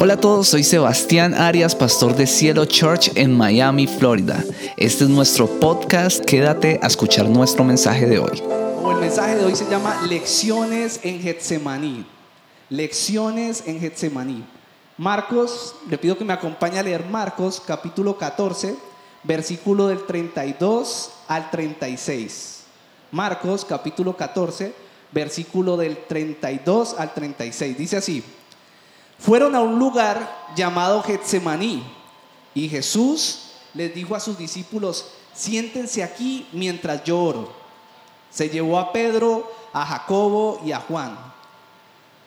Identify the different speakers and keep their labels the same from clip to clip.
Speaker 1: Hola a todos, soy Sebastián Arias, pastor de Cielo Church en Miami, Florida. Este es nuestro podcast, quédate a escuchar nuestro mensaje de hoy.
Speaker 2: el mensaje de hoy se llama Lecciones en Getsemaní. Lecciones en Getsemaní. Marcos, le pido que me acompañe a leer Marcos capítulo 14, versículo del 32 al 36. Marcos capítulo 14, versículo del 32 al 36. Dice así fueron a un lugar llamado Getsemaní y Jesús les dijo a sus discípulos, siéntense aquí mientras yo oro. Se llevó a Pedro, a Jacobo y a Juan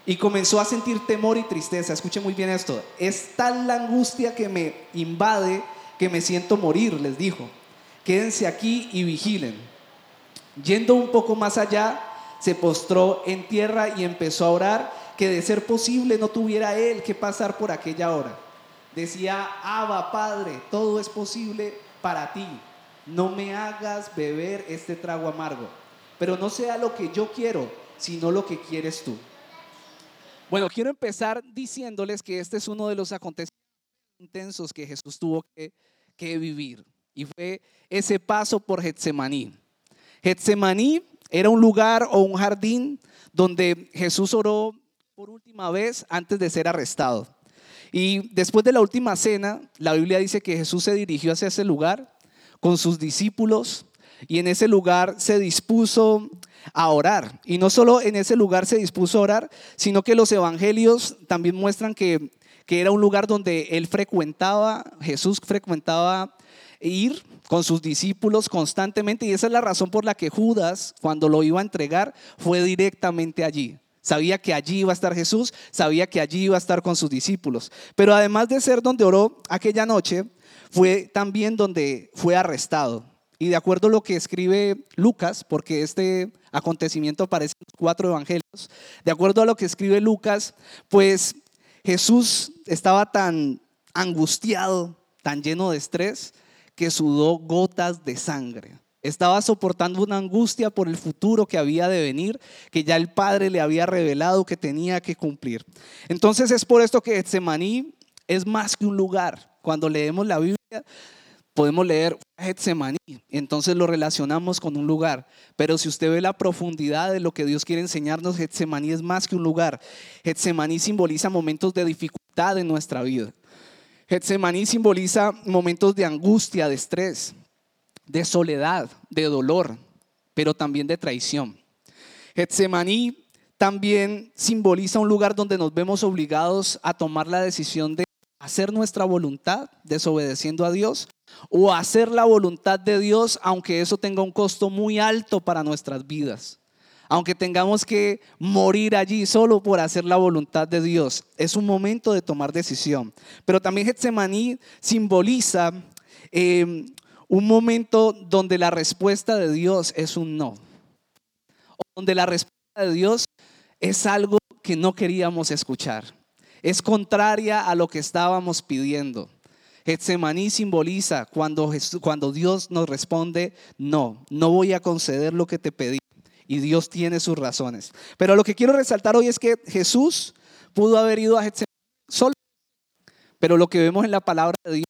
Speaker 2: y comenzó a sentir temor y tristeza. Escuche muy bien esto. Es tal la angustia que me invade que me siento morir, les dijo. Quédense aquí y vigilen. Yendo un poco más allá, se postró en tierra y empezó a orar que de ser posible no tuviera él que pasar por aquella hora. Decía, Abba Padre, todo es posible para ti. No me hagas beber este trago amargo, pero no sea lo que yo quiero, sino lo que quieres tú. Bueno, quiero empezar diciéndoles que este es uno de los acontecimientos intensos que Jesús tuvo que, que vivir. Y fue ese paso por Getsemaní. Getsemaní era un lugar o un jardín donde Jesús oró por última vez antes de ser arrestado. Y después de la última cena, la Biblia dice que Jesús se dirigió hacia ese lugar con sus discípulos y en ese lugar se dispuso a orar. Y no solo en ese lugar se dispuso a orar, sino que los evangelios también muestran que, que era un lugar donde él frecuentaba, Jesús frecuentaba ir con sus discípulos constantemente y esa es la razón por la que Judas, cuando lo iba a entregar, fue directamente allí. Sabía que allí iba a estar Jesús, sabía que allí iba a estar con sus discípulos. Pero además de ser donde oró aquella noche, fue también donde fue arrestado. Y de acuerdo a lo que escribe Lucas, porque este acontecimiento aparece en cuatro evangelios, de acuerdo a lo que escribe Lucas, pues Jesús estaba tan angustiado, tan lleno de estrés, que sudó gotas de sangre. Estaba soportando una angustia por el futuro que había de venir, que ya el Padre le había revelado que tenía que cumplir. Entonces es por esto que Getsemaní es más que un lugar. Cuando leemos la Biblia, podemos leer Getsemaní, entonces lo relacionamos con un lugar. Pero si usted ve la profundidad de lo que Dios quiere enseñarnos, Getsemaní es más que un lugar. Getsemaní simboliza momentos de dificultad en nuestra vida. Getsemaní simboliza momentos de angustia, de estrés de soledad, de dolor, pero también de traición. Getsemaní también simboliza un lugar donde nos vemos obligados a tomar la decisión de hacer nuestra voluntad desobedeciendo a Dios o hacer la voluntad de Dios aunque eso tenga un costo muy alto para nuestras vidas. Aunque tengamos que morir allí solo por hacer la voluntad de Dios, es un momento de tomar decisión. Pero también Getsemaní simboliza eh, un momento donde la respuesta de Dios es un no. O donde la respuesta de Dios es algo que no queríamos escuchar. Es contraria a lo que estábamos pidiendo. Getsemaní simboliza cuando, cuando Dios nos responde, no, no voy a conceder lo que te pedí. Y Dios tiene sus razones. Pero lo que quiero resaltar hoy es que Jesús pudo haber ido a Getsemaní solo. Pero lo que vemos en la palabra de Dios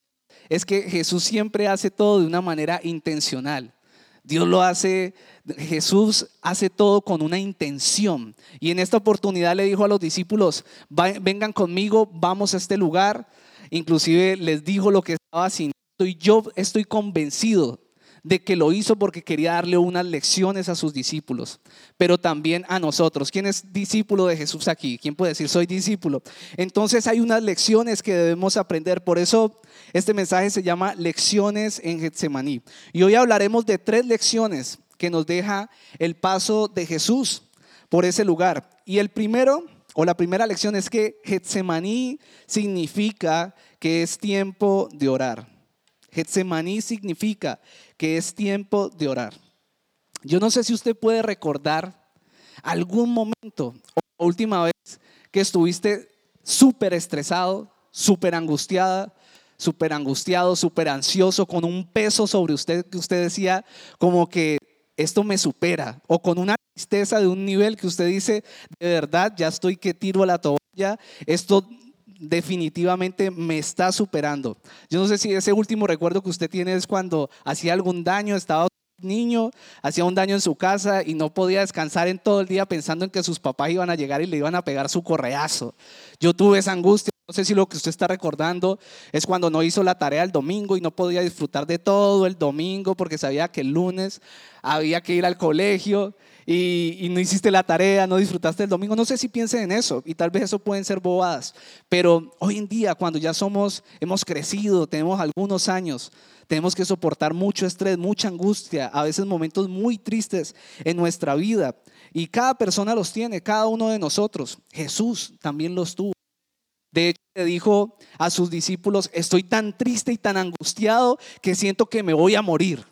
Speaker 2: es que Jesús siempre hace todo de una manera intencional. Dios lo hace, Jesús hace todo con una intención. Y en esta oportunidad le dijo a los discípulos, vengan conmigo, vamos a este lugar. Inclusive les dijo lo que estaba sintiendo. Y yo estoy convencido de que lo hizo porque quería darle unas lecciones a sus discípulos, pero también a nosotros. ¿Quién es discípulo de Jesús aquí? ¿Quién puede decir soy discípulo? Entonces hay unas lecciones que debemos aprender. Por eso este mensaje se llama Lecciones en Getsemaní. Y hoy hablaremos de tres lecciones que nos deja el paso de Jesús por ese lugar. Y el primero, o la primera lección es que Getsemaní significa que es tiempo de orar. Getsemaní significa que es tiempo de orar. Yo no sé si usted puede recordar algún momento o última vez que estuviste súper estresado, súper angustiada, súper angustiado, súper ansioso, con un peso sobre usted que usted decía como que esto me supera, o con una tristeza de un nivel que usted dice, de verdad, ya estoy que tiro la toalla, esto definitivamente me está superando. Yo no sé si ese último recuerdo que usted tiene es cuando hacía algún daño, estaba niño, hacía un daño en su casa y no podía descansar en todo el día pensando en que sus papás iban a llegar y le iban a pegar su correazo. Yo tuve esa angustia, no sé si lo que usted está recordando es cuando no hizo la tarea el domingo y no podía disfrutar de todo el domingo porque sabía que el lunes había que ir al colegio y, no hiciste la tarea, no disfrutaste el domingo. No sé si piensen en eso y tal vez eso pueden ser bobadas, pero hoy en día cuando ya somos, hemos crecido, tenemos algunos años, tenemos que soportar mucho estrés, mucha angustia, a veces momentos muy tristes en nuestra vida. Y cada persona los tiene, cada uno de nosotros. Jesús también los tuvo. De hecho, le dijo a sus discípulos, estoy tan triste y tan angustiado que siento que me voy a morir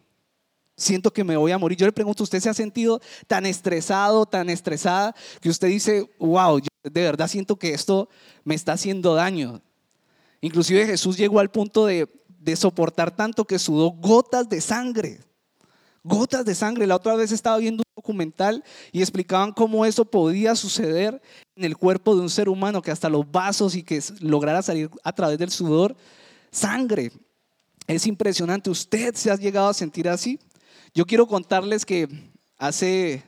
Speaker 2: siento que me voy a morir. Yo le pregunto, ¿usted se ha sentido tan estresado, tan estresada, que usted dice, wow, de verdad siento que esto me está haciendo daño? Inclusive Jesús llegó al punto de, de soportar tanto que sudó gotas de sangre. Gotas de sangre. La otra vez estaba viendo un documental y explicaban cómo eso podía suceder en el cuerpo de un ser humano, que hasta los vasos y que lograra salir a través del sudor sangre. Es impresionante. ¿Usted se ha llegado a sentir así? Yo quiero contarles que hace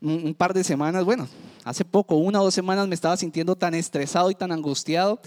Speaker 2: un par de semanas, bueno, hace poco, una o dos semanas me estaba sintiendo tan estresado y tan angustiado.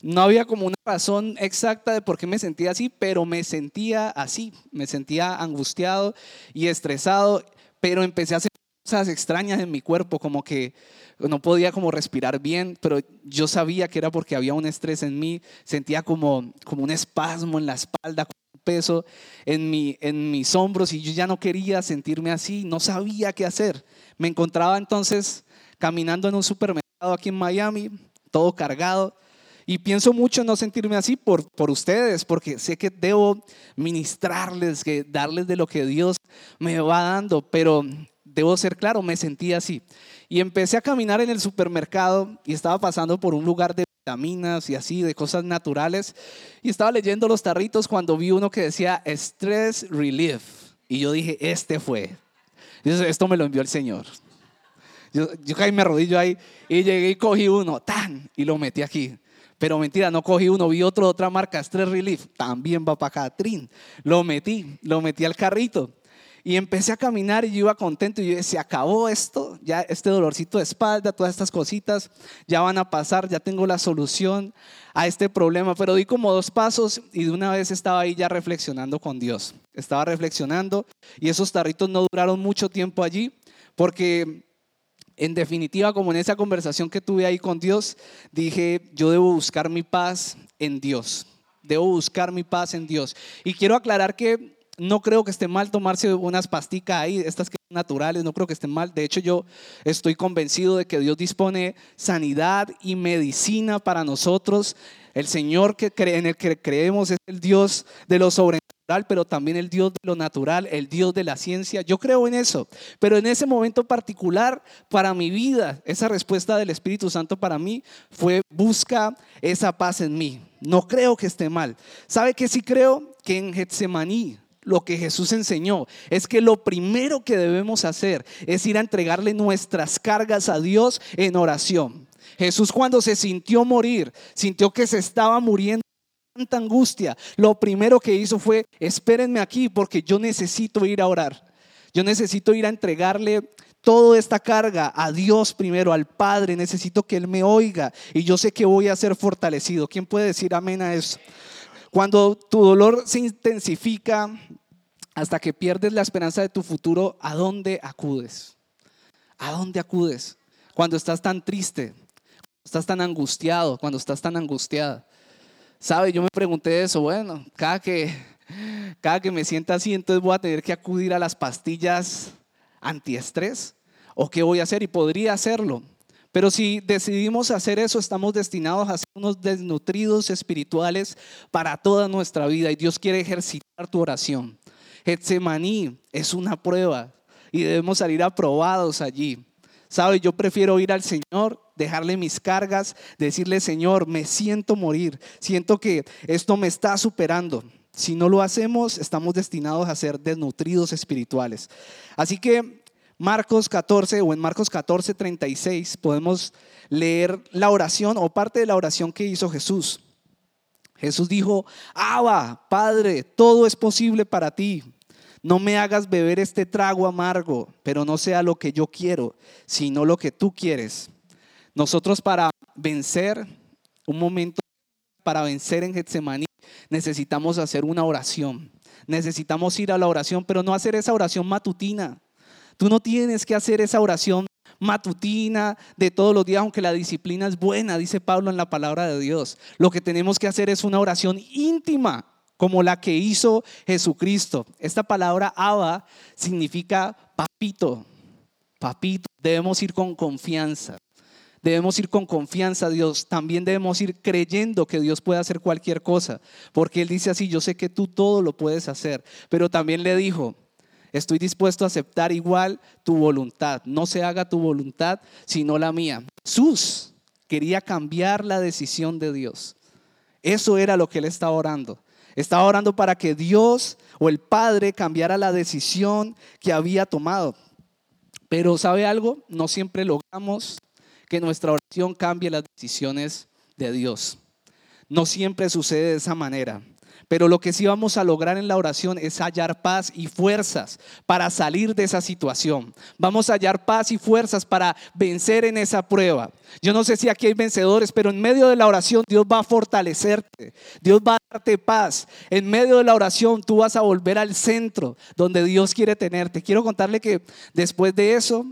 Speaker 2: No había como una razón exacta de por qué me sentía así, pero me sentía así, me sentía angustiado y estresado, pero empecé a hacer cosas extrañas en mi cuerpo, como que no podía como respirar bien, pero yo sabía que era porque había un estrés en mí, sentía como, como un espasmo en la espalda, peso en, mi, en mis hombros y yo ya no quería sentirme así, no sabía qué hacer. Me encontraba entonces caminando en un supermercado aquí en Miami, todo cargado, y pienso mucho no sentirme así por, por ustedes, porque sé que debo ministrarles, que darles de lo que Dios me va dando, pero debo ser claro, me sentí así. Y empecé a caminar en el supermercado y estaba pasando por un lugar de vitaminas y así, de cosas naturales. Y estaba leyendo los tarritos cuando vi uno que decía Stress Relief. Y yo dije, este fue. esto me lo envió el Señor. Yo, yo caí, me arrodillo ahí y llegué y cogí uno, tan, y lo metí aquí. Pero mentira, no cogí uno, vi otro de otra marca, Stress Relief, también va para Catrín. Lo metí, lo metí al carrito. Y empecé a caminar y yo iba contento y yo se acabó esto, ya este dolorcito de espalda, todas estas cositas ya van a pasar, ya tengo la solución a este problema. Pero di como dos pasos y de una vez estaba ahí ya reflexionando con Dios. Estaba reflexionando y esos tarritos no duraron mucho tiempo allí porque en definitiva, como en esa conversación que tuve ahí con Dios, dije, yo debo buscar mi paz en Dios. Debo buscar mi paz en Dios. Y quiero aclarar que no creo que esté mal tomarse unas pasticas ahí, estas que son naturales, no creo que esté mal. De hecho, yo estoy convencido de que Dios dispone sanidad y medicina para nosotros. El Señor que en el que creemos es el Dios de lo sobrenatural, pero también el Dios de lo natural, el Dios de la ciencia. Yo creo en eso. Pero en ese momento particular, para mi vida, esa respuesta del Espíritu Santo para mí fue busca esa paz en mí. No creo que esté mal. ¿Sabe que sí creo? Que en Getsemaní lo que Jesús enseñó es que lo primero que debemos hacer es ir a entregarle nuestras cargas a Dios en oración. Jesús cuando se sintió morir, sintió que se estaba muriendo tanta angustia, lo primero que hizo fue, espérenme aquí porque yo necesito ir a orar. Yo necesito ir a entregarle toda esta carga a Dios primero, al Padre. Necesito que Él me oiga y yo sé que voy a ser fortalecido. ¿Quién puede decir amén a eso? Cuando tu dolor se intensifica hasta que pierdes la esperanza de tu futuro, ¿a dónde acudes? ¿A dónde acudes? Cuando estás tan triste, estás tan angustiado, cuando estás tan angustiada. ¿Sabe? Yo me pregunté eso, bueno, cada que, cada que me sienta así, entonces voy a tener que acudir a las pastillas antiestrés. ¿O qué voy a hacer? Y podría hacerlo. Pero si decidimos hacer eso, estamos destinados a ser unos desnutridos espirituales para toda nuestra vida y Dios quiere ejercitar tu oración. Getsemaní es una prueba y debemos salir aprobados allí. ¿Sabe? Yo prefiero ir al Señor, dejarle mis cargas, decirle, Señor, me siento morir, siento que esto me está superando. Si no lo hacemos, estamos destinados a ser desnutridos espirituales. Así que Marcos 14 o en Marcos 14, 36 podemos leer la oración o parte de la oración que hizo Jesús. Jesús dijo, Abba, Padre, todo es posible para ti. No me hagas beber este trago amargo, pero no sea lo que yo quiero, sino lo que tú quieres. Nosotros para vencer, un momento para vencer en Getsemaní, necesitamos hacer una oración. Necesitamos ir a la oración, pero no hacer esa oración matutina. Tú no tienes que hacer esa oración matutina de todos los días, aunque la disciplina es buena, dice Pablo en la palabra de Dios. Lo que tenemos que hacer es una oración íntima, como la que hizo Jesucristo. Esta palabra Abba significa papito, papito. Debemos ir con confianza. Debemos ir con confianza a Dios. También debemos ir creyendo que Dios puede hacer cualquier cosa. Porque Él dice así, yo sé que tú todo lo puedes hacer. Pero también le dijo, estoy dispuesto a aceptar igual tu voluntad. No se haga tu voluntad, sino la mía. Jesús quería cambiar la decisión de Dios. Eso era lo que Él estaba orando. Estaba orando para que Dios o el Padre cambiara la decisión que había tomado. Pero ¿sabe algo? No siempre logramos que nuestra oración cambie las decisiones de Dios. No siempre sucede de esa manera. Pero lo que sí vamos a lograr en la oración es hallar paz y fuerzas para salir de esa situación. Vamos a hallar paz y fuerzas para vencer en esa prueba. Yo no sé si aquí hay vencedores, pero en medio de la oración Dios va a fortalecerte. Dios va a darte paz. En medio de la oración tú vas a volver al centro donde Dios quiere tenerte. Quiero contarle que después de eso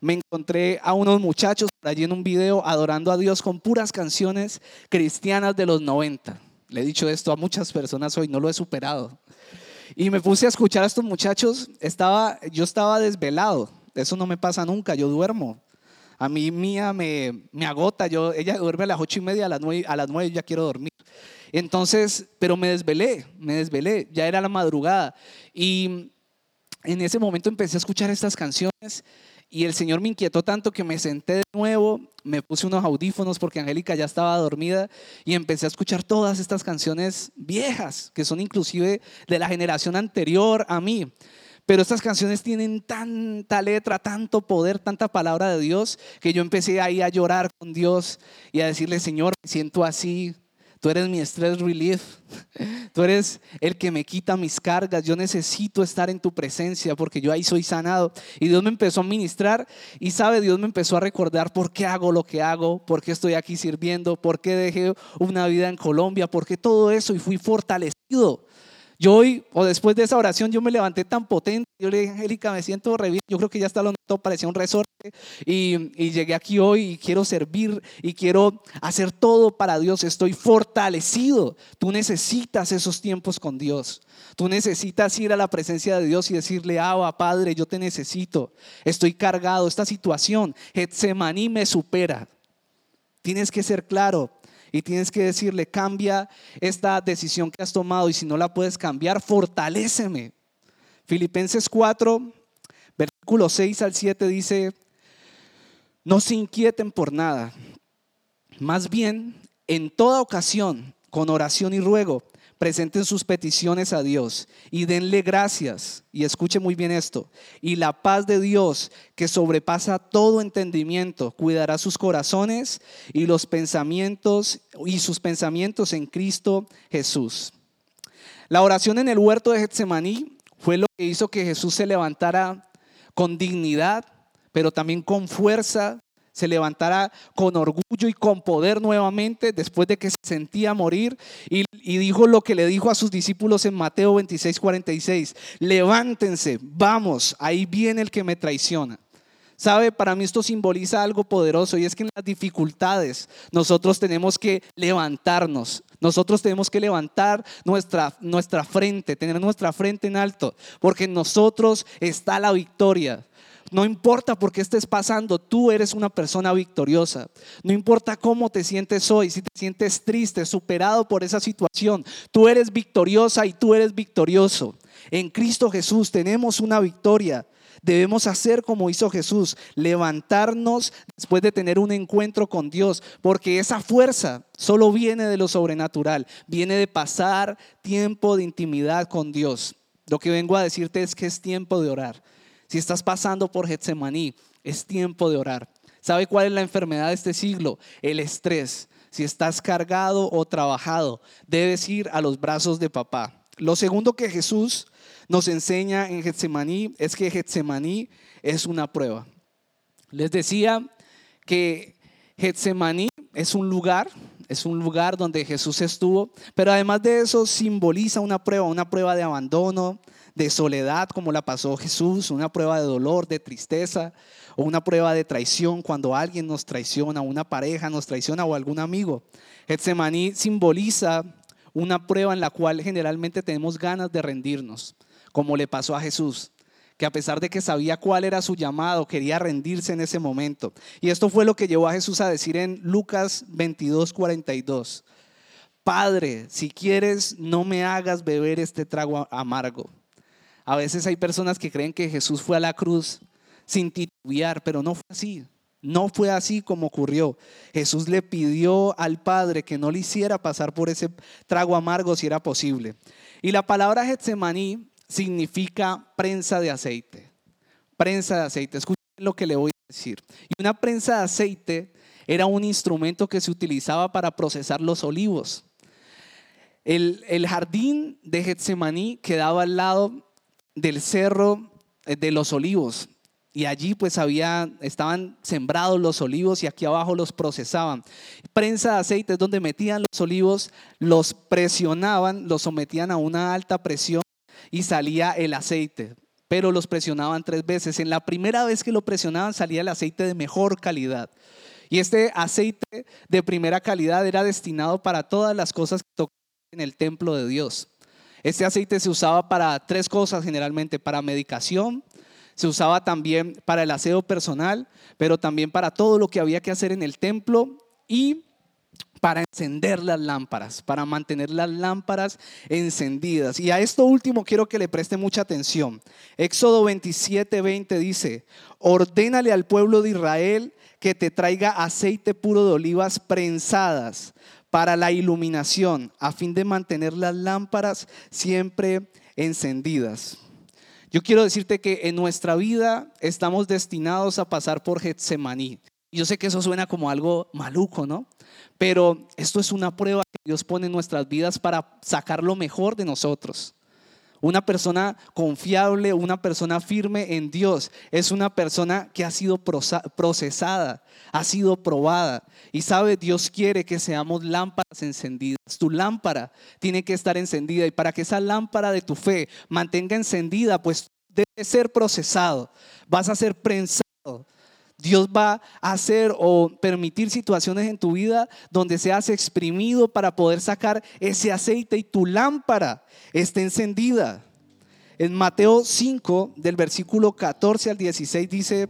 Speaker 2: me encontré a unos muchachos por allí en un video adorando a Dios con puras canciones cristianas de los 90. Le he dicho esto a muchas personas hoy, no lo he superado. Y me puse a escuchar a estos muchachos, estaba, yo estaba desvelado, eso no me pasa nunca, yo duermo. A mí mía me, me agota, yo, ella duerme a las ocho y media, a las nueve, a las nueve ya quiero dormir. Entonces, pero me desvelé, me desvelé, ya era la madrugada. Y en ese momento empecé a escuchar estas canciones y el Señor me inquietó tanto que me senté de nuevo, me puse unos audífonos porque Angélica ya estaba dormida y empecé a escuchar todas estas canciones viejas, que son inclusive de la generación anterior a mí. Pero estas canciones tienen tanta letra, tanto poder, tanta palabra de Dios, que yo empecé ahí a llorar con Dios y a decirle, Señor, me siento así, Tú eres mi stress relief. Tú eres el que me quita mis cargas. Yo necesito estar en tu presencia porque yo ahí soy sanado. Y Dios me empezó a ministrar y sabe, Dios me empezó a recordar por qué hago lo que hago, por qué estoy aquí sirviendo, por qué dejé una vida en Colombia, por qué todo eso y fui fortalecido. Yo hoy, o después de esa oración, yo me levanté tan potente. Yo le dije, Angélica, me siento re Yo creo que ya está lo notó, parecía un resorte. Y, y, llegué aquí hoy y quiero servir y quiero hacer todo para Dios. Estoy fortalecido. Tú necesitas esos tiempos con Dios. Tú necesitas ir a la presencia de Dios y decirle, Abba, Padre, yo te necesito. Estoy cargado. Esta situación, Getsemaní me supera. Tienes que ser claro y tienes que decirle, cambia esta decisión que has tomado y si no la puedes cambiar, fortaléceme. Filipenses 4, versículo 6 al 7 dice, no se inquieten por nada, más bien en toda ocasión, con oración y ruego, presenten sus peticiones a Dios y denle gracias. Y escuche muy bien esto. Y la paz de Dios, que sobrepasa todo entendimiento, cuidará sus corazones y los pensamientos y sus pensamientos en Cristo Jesús. La oración en el huerto de Getsemaní fue lo que hizo que Jesús se levantara con dignidad, pero también con fuerza se levantara con orgullo y con poder nuevamente después de que se sentía morir y, dijo lo que le dijo a sus discípulos en Mateo 26, 46, levántense, vamos, ahí viene el que me traiciona. Sabe, para mí esto simboliza algo poderoso y es que en las dificultades nosotros tenemos que levantarnos, nosotros tenemos que levantar nuestra, nuestra frente, tener nuestra frente en alto, porque en nosotros está la victoria. No importa por qué estés pasando, tú eres una persona victoriosa. No importa cómo te sientes hoy, si te sientes triste, superado por esa situación, tú eres victoriosa y tú eres victorioso. En Cristo Jesús tenemos una victoria. Debemos hacer como hizo Jesús, levantarnos después de tener un encuentro con Dios, porque esa fuerza solo viene de lo sobrenatural, viene de pasar tiempo de intimidad con Dios. Lo que vengo a decirte es que es tiempo de orar. Si estás pasando por Getsemaní, es tiempo de orar. ¿Sabe cuál es la enfermedad de este siglo? El estrés. Si estás cargado o trabajado, debes ir a los brazos de papá. Lo segundo que Jesús nos enseña en Getsemaní es que Getsemaní es una prueba. Les decía que Getsemaní es un lugar, es un lugar donde Jesús estuvo, pero además de eso simboliza una prueba, una prueba de abandono, de soledad como la pasó Jesús, una prueba de dolor, de tristeza, o una prueba de traición cuando alguien nos traiciona, una pareja nos traiciona o algún amigo. Getsemaní simboliza una prueba en la cual generalmente tenemos ganas de rendirnos, como le pasó a Jesús que a pesar de que sabía cuál era su llamado, quería rendirse en ese momento. Y esto fue lo que llevó a Jesús a decir en Lucas 22, 42. Padre, si quieres, no me hagas beber este trago amargo. A veces hay personas que creen que Jesús fue a la cruz sin titubear, pero no fue así. No fue así como ocurrió. Jesús le pidió al Padre que no le hiciera pasar por ese trago amargo si era posible. Y la palabra Getsemaní significa prensa de aceite. Prensa de aceite. Escuchen lo que le voy a decir. Y una prensa de aceite era un instrumento que se utilizaba para procesar los olivos. El, el jardín de Getsemaní quedaba al lado del cerro eh, de los olivos. Y allí pues había, estaban sembrados los olivos y aquí abajo los procesaban. Prensa de aceite es donde metían los olivos, los presionaban, los sometían a una alta presión y salía el aceite, pero los presionaban tres veces. En la primera vez que lo presionaban salía el aceite de mejor calidad. Y este aceite de primera calidad era destinado para todas las cosas que tocaban en el templo de Dios. Este aceite se usaba para tres cosas generalmente, para medicación, se usaba también para el aseo personal, pero también para todo lo que había que hacer en el templo y para encender las lámparas, para mantener las lámparas encendidas. Y a esto último quiero que le preste mucha atención. Éxodo 27, 20 dice, ordénale al pueblo de Israel que te traiga aceite puro de olivas prensadas para la iluminación, a fin de mantener las lámparas siempre encendidas. Yo quiero decirte que en nuestra vida estamos destinados a pasar por Getsemaní. Yo sé que eso suena como algo maluco, ¿no? Pero esto es una prueba que Dios pone en nuestras vidas para sacar lo mejor de nosotros. Una persona confiable, una persona firme en Dios, es una persona que ha sido procesada, ha sido probada. Y sabe, Dios quiere que seamos lámparas encendidas. Tu lámpara tiene que estar encendida y para que esa lámpara de tu fe mantenga encendida, pues debe ser procesado. Vas a ser prensado Dios va a hacer o permitir situaciones en tu vida donde seas exprimido para poder sacar ese aceite y tu lámpara esté encendida. En Mateo 5, del versículo 14 al 16 dice,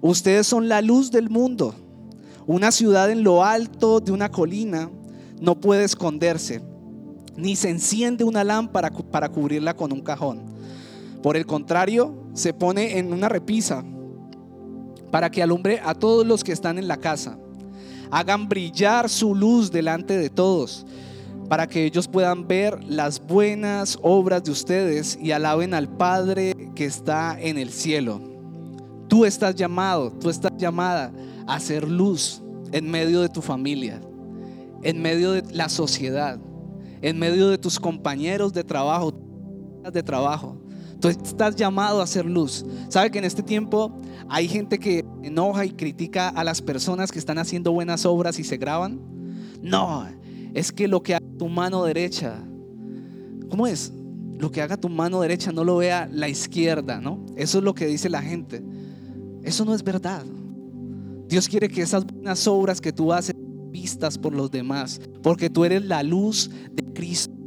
Speaker 2: ustedes son la luz del mundo. Una ciudad en lo alto de una colina no puede esconderse, ni se enciende una lámpara para cubrirla con un cajón. Por el contrario, se pone en una repisa para que alumbre a todos los que están en la casa. Hagan brillar su luz delante de todos, para que ellos puedan ver las buenas obras de ustedes y alaben al Padre que está en el cielo. Tú estás llamado, tú estás llamada a ser luz en medio de tu familia, en medio de la sociedad, en medio de tus compañeros de trabajo, de trabajo. Tú estás llamado a ser luz. ¿Sabe que en este tiempo hay gente que enoja y critica a las personas que están haciendo buenas obras y se graban? No, es que lo que haga tu mano derecha, ¿cómo es? Lo que haga tu mano derecha no lo vea la izquierda, ¿no? Eso es lo que dice la gente. Eso no es verdad. Dios quiere que esas buenas obras que tú haces vistas por los demás, porque tú eres la luz de Cristo.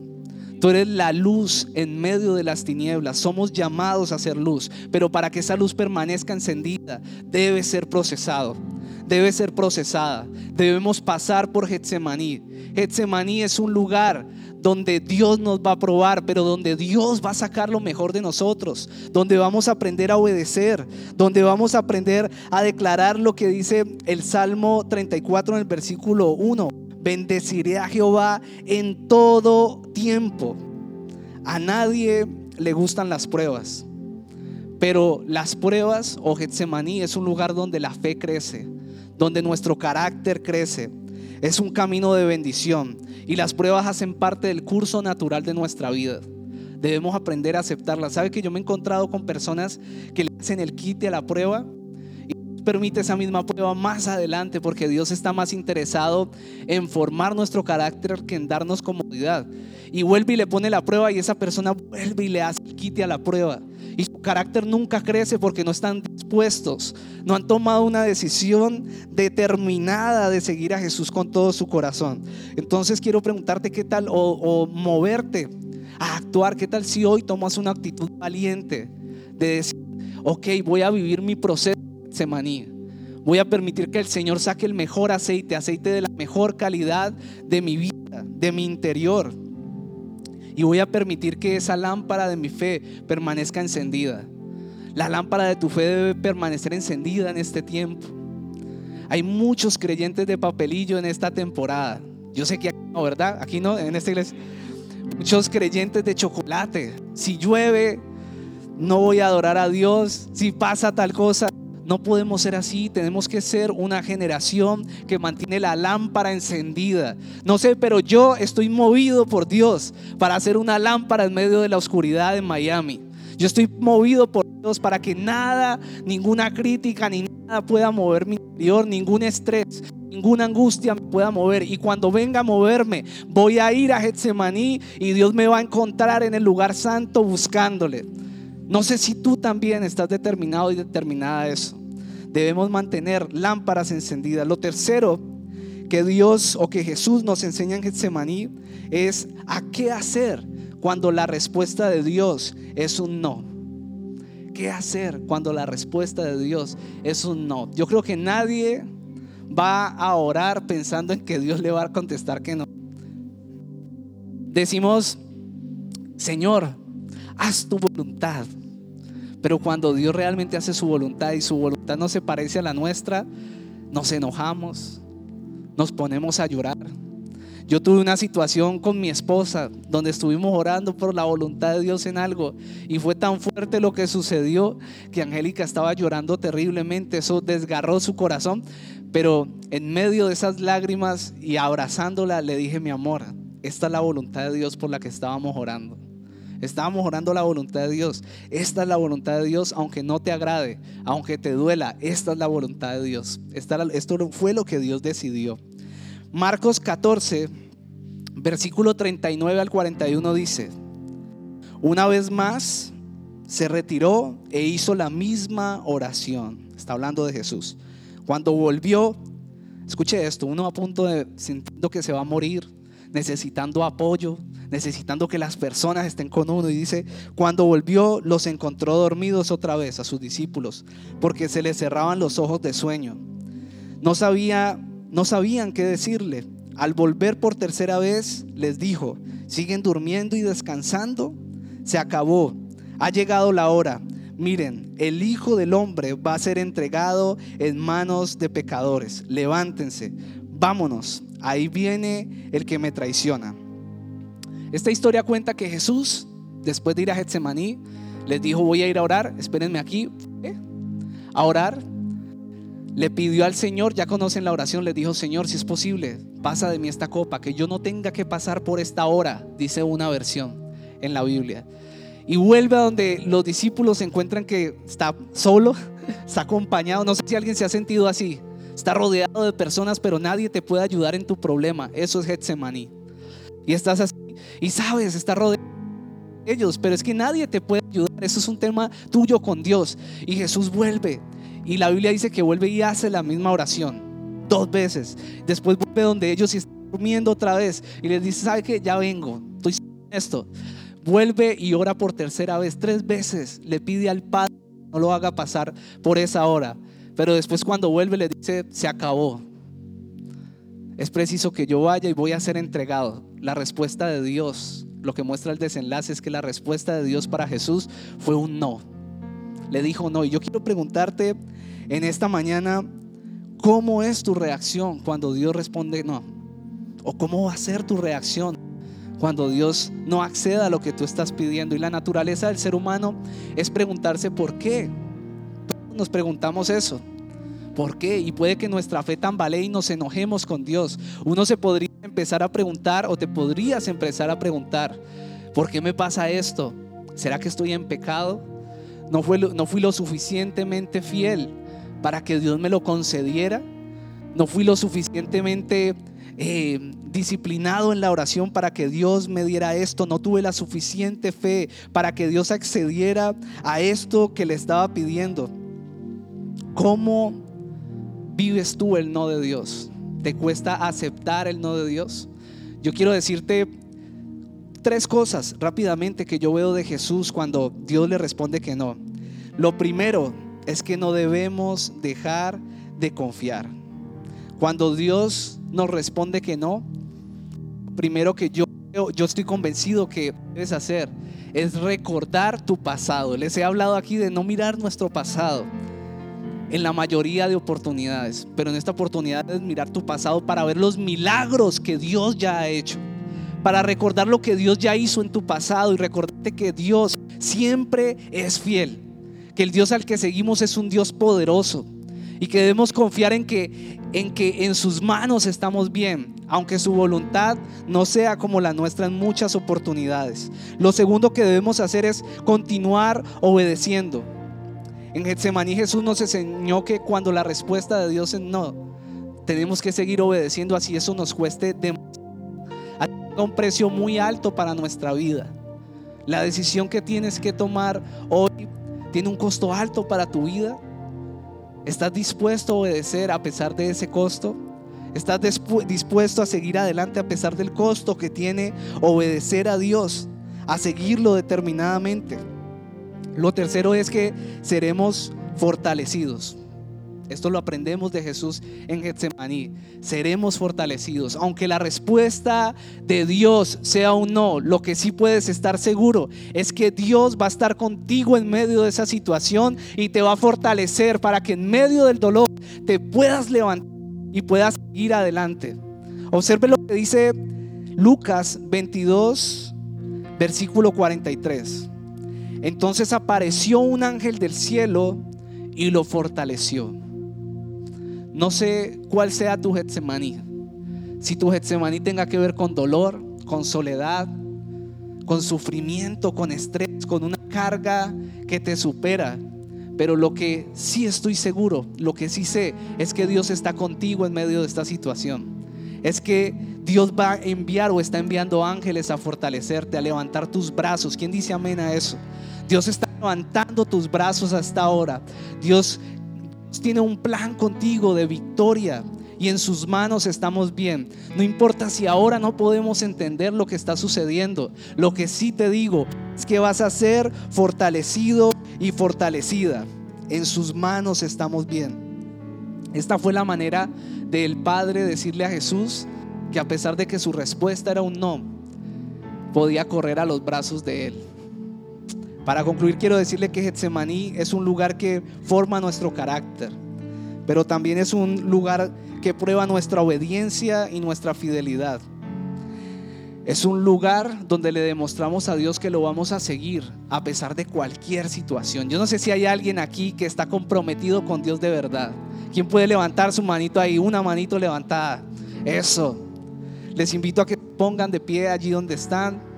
Speaker 2: Tú eres la luz en medio de las tinieblas. Somos llamados a ser luz, pero para que esa luz permanezca encendida, debe ser procesado. Debe ser procesada. Debemos pasar por Getsemaní. Getsemaní es un lugar donde Dios nos va a probar, pero donde Dios va a sacar lo mejor de nosotros, donde vamos a aprender a obedecer, donde vamos a aprender a declarar lo que dice el Salmo 34 en el versículo 1 Bendeciré a Jehová en todo tiempo. A nadie le gustan las pruebas, Pero las pruebas o Getsemaní es un lugar donde la fe crece, donde nuestro carácter crece. Es un camino de bendición y las pruebas hacen parte del curso natural de nuestra vida. Debemos aprender a aceptarlas. ¿Sabe que yo me he encontrado con personas que le hacen el quite a la prueba permite esa misma prueba más adelante porque Dios está más interesado en formar nuestro carácter que en darnos comodidad. Y vuelve y le pone la prueba y esa persona vuelve y le hace el quite a la prueba. Y su carácter nunca crece porque no están dispuestos, no han tomado una decisión determinada de seguir a Jesús con todo su corazón. Entonces quiero preguntarte qué tal o, o moverte a actuar, qué tal si hoy tomas una actitud valiente de decir, ok, voy a vivir mi proceso Semaní. Voy a permitir que el Señor saque el mejor aceite, aceite de la mejor calidad de mi vida, de mi interior. Y voy a permitir que esa lámpara de mi fe permanezca encendida. La lámpara de tu fe debe permanecer encendida en este tiempo. Hay muchos creyentes de papelillo en esta temporada. Yo sé que aquí no, ¿verdad? Aquí no, en esta iglesia. Muchos creyentes de chocolate. Si llueve, no voy a adorar a Dios. Si pasa tal cosa, no podemos ser así, tenemos que ser una generación que mantiene la lámpara encendida. No sé, pero yo estoy movido por Dios para hacer una lámpara en medio de la oscuridad en Miami. Yo estoy movido por Dios para que nada, ninguna crítica, ni nada pueda mover mi interior, ningún estrés, ninguna angustia me pueda mover. Y cuando venga a moverme, voy a ir a Getsemaní y Dios me va a encontrar en el lugar santo buscándole. No sé si tú también estás determinado y determinada a eso. Debemos mantener lámparas encendidas. Lo tercero que Dios o que Jesús nos enseña en Getsemaní es a qué hacer cuando la respuesta de Dios es un no. ¿Qué hacer cuando la respuesta de Dios es un no? Yo creo que nadie va a orar pensando en que Dios le va a contestar que no. Decimos, Señor, haz tu voluntad. Pero cuando Dios realmente hace su voluntad y su voluntad no se parece a la nuestra, nos enojamos, nos ponemos a llorar. Yo tuve una situación con mi esposa donde estuvimos orando por la voluntad de Dios en algo y fue tan fuerte lo que sucedió que Angélica estaba llorando terriblemente, eso desgarró su corazón, pero en medio de esas lágrimas y abrazándola le dije, mi amor, esta es la voluntad de Dios por la que estábamos orando. Estábamos orando la voluntad de Dios. Esta es la voluntad de Dios, aunque no te agrade, aunque te duela. Esta es la voluntad de Dios. esto fue lo que Dios decidió. Marcos 14, versículo 39 al 41 dice, una vez más se retiró e hizo la misma oración. Está hablando de Jesús. Cuando volvió, escuche esto, uno a punto de sintiendo que se va a morir, necesitando apoyo, necesitando que las personas estén con uno. Y dice, cuando volvió los encontró dormidos otra vez a sus discípulos, porque se les cerraban los ojos de sueño. No, sabía, no sabían qué decirle. Al volver por tercera vez, les dijo, ¿siguen durmiendo y descansando? Se acabó, ha llegado la hora. Miren, el Hijo del Hombre va a ser entregado en manos de pecadores. Levántense, vámonos. Ahí viene el que me traiciona. Esta historia cuenta que Jesús, después de ir a Getsemaní, les dijo, voy a ir a orar, espérenme aquí, a orar. Le pidió al Señor, ya conocen la oración, le dijo, Señor, si es posible, pasa de mí esta copa, que yo no tenga que pasar por esta hora, dice una versión en la Biblia. Y vuelve a donde los discípulos se encuentran que está solo, está acompañado. No sé si alguien se ha sentido así. Está rodeado de personas, pero nadie te puede ayudar en tu problema. Eso es Getsemaní. Y estás así y sabes, está rodeado de ellos, pero es que nadie te puede ayudar. Eso es un tema tuyo con Dios. Y Jesús vuelve. Y la Biblia dice que vuelve y hace la misma oración dos veces. Después vuelve donde ellos y están durmiendo otra vez. Y les dice, ¿sabe qué? Ya vengo. Estoy esto. Vuelve y ora por tercera vez. Tres veces le pide al Padre no lo haga pasar por esa hora. Pero después cuando vuelve le dice, se acabó. Es preciso que yo vaya y voy a ser entregado la respuesta de Dios, lo que muestra el desenlace es que la respuesta de Dios para Jesús fue un no. Le dijo no. Y yo quiero preguntarte en esta mañana, ¿cómo es tu reacción cuando Dios responde no? ¿O cómo va a ser tu reacción cuando Dios no acceda a lo que tú estás pidiendo. Y la naturaleza del ser humano es preguntarse por qué. Nos preguntamos eso. ¿Por qué? Y puede que nuestra fe tambalee y nos enojemos con Dios. Uno se podría empezar a preguntar o te podrías empezar a preguntar, ¿por qué me pasa esto? ¿Será que estoy en pecado? ¿No, fue, no fui lo suficientemente fiel para que Dios me lo concediera? ¿No fui lo suficientemente eh, disciplinado en la oración para que Dios me diera esto? ¿No tuve la suficiente fe para que Dios accediera a esto que le estaba pidiendo? ¿Cómo vives tú el no de Dios? ¿Te cuesta aceptar el no de Dios? Yo quiero decirte tres cosas rápidamente que yo veo de Jesús cuando Dios le responde que no. Lo primero es que no debemos dejar de confiar. Cuando Dios nos responde que no, primero que yo, yo estoy convencido que debes hacer es recordar tu pasado. Les he hablado aquí de no mirar nuestro pasado en la mayoría de oportunidades, pero en esta oportunidad es mirar tu pasado para ver los milagros que Dios ya ha hecho para recordar lo que Dios ya hizo en tu pasado y recordarte que Dios siempre es fiel, que el Dios al que seguimos es un Dios poderoso y que debemos confiar en que en que en sus manos estamos bien, aunque su voluntad no sea como la nuestra en muchas oportunidades. Lo segundo que debemos hacer es continuar obedeciendo. En Getsemaní Jesús nos enseñó que cuando la respuesta de Dios es no, tenemos que seguir obedeciendo así eso nos cueste demasiado un precio muy alto para nuestra vida. La decisión que tienes que tomar hoy tiene un costo alto para tu vida. ¿Estás dispuesto a obedecer a pesar de ese costo? ¿Estás dispuesto a seguir adelante a pesar del costo que tiene obedecer a Dios, a seguirlo determinadamente? Lo tercero es que seremos fortalecidos. Esto lo aprendemos de Jesús en Getsemaní. Seremos fortalecidos. Aunque la respuesta de Dios sea un no, lo que sí puedes estar seguro es que Dios va a estar contigo en medio de esa situación y te va a fortalecer para que en medio del dolor te puedas levantar y puedas ir adelante. Observe lo que dice Lucas 22, versículo 43. Entonces apareció un ángel del cielo y lo fortaleció. No sé cuál sea tu Getsemaní. Si tu Getsemaní tenga que ver con dolor, con soledad, con sufrimiento, con estrés, con una carga que te supera. Pero lo que sí estoy seguro, lo que sí sé, es que Dios está contigo en medio de esta situación. Es que Dios va a enviar o está enviando ángeles a fortalecerte, a levantar tus brazos. ¿Quién dice amén a eso? Dios está levantando tus brazos hasta ahora. Dios tiene un plan contigo de victoria y en sus manos estamos bien. No importa si ahora no podemos entender lo que está sucediendo. Lo que sí te digo es que vas a ser fortalecido y fortalecida. En sus manos estamos bien. Esta fue la manera del Padre decirle a Jesús que a pesar de que su respuesta era un no, podía correr a los brazos de Él. Para concluir, quiero decirle que Getsemaní es un lugar que forma nuestro carácter, pero también es un lugar que prueba nuestra obediencia y nuestra fidelidad. Es un lugar donde le demostramos a Dios que lo vamos a seguir a pesar de cualquier situación. Yo no sé si hay alguien aquí que está comprometido con Dios de verdad. ¿Quién puede levantar su manito ahí? Una manito levantada. Eso. Les invito a que pongan de pie allí donde están.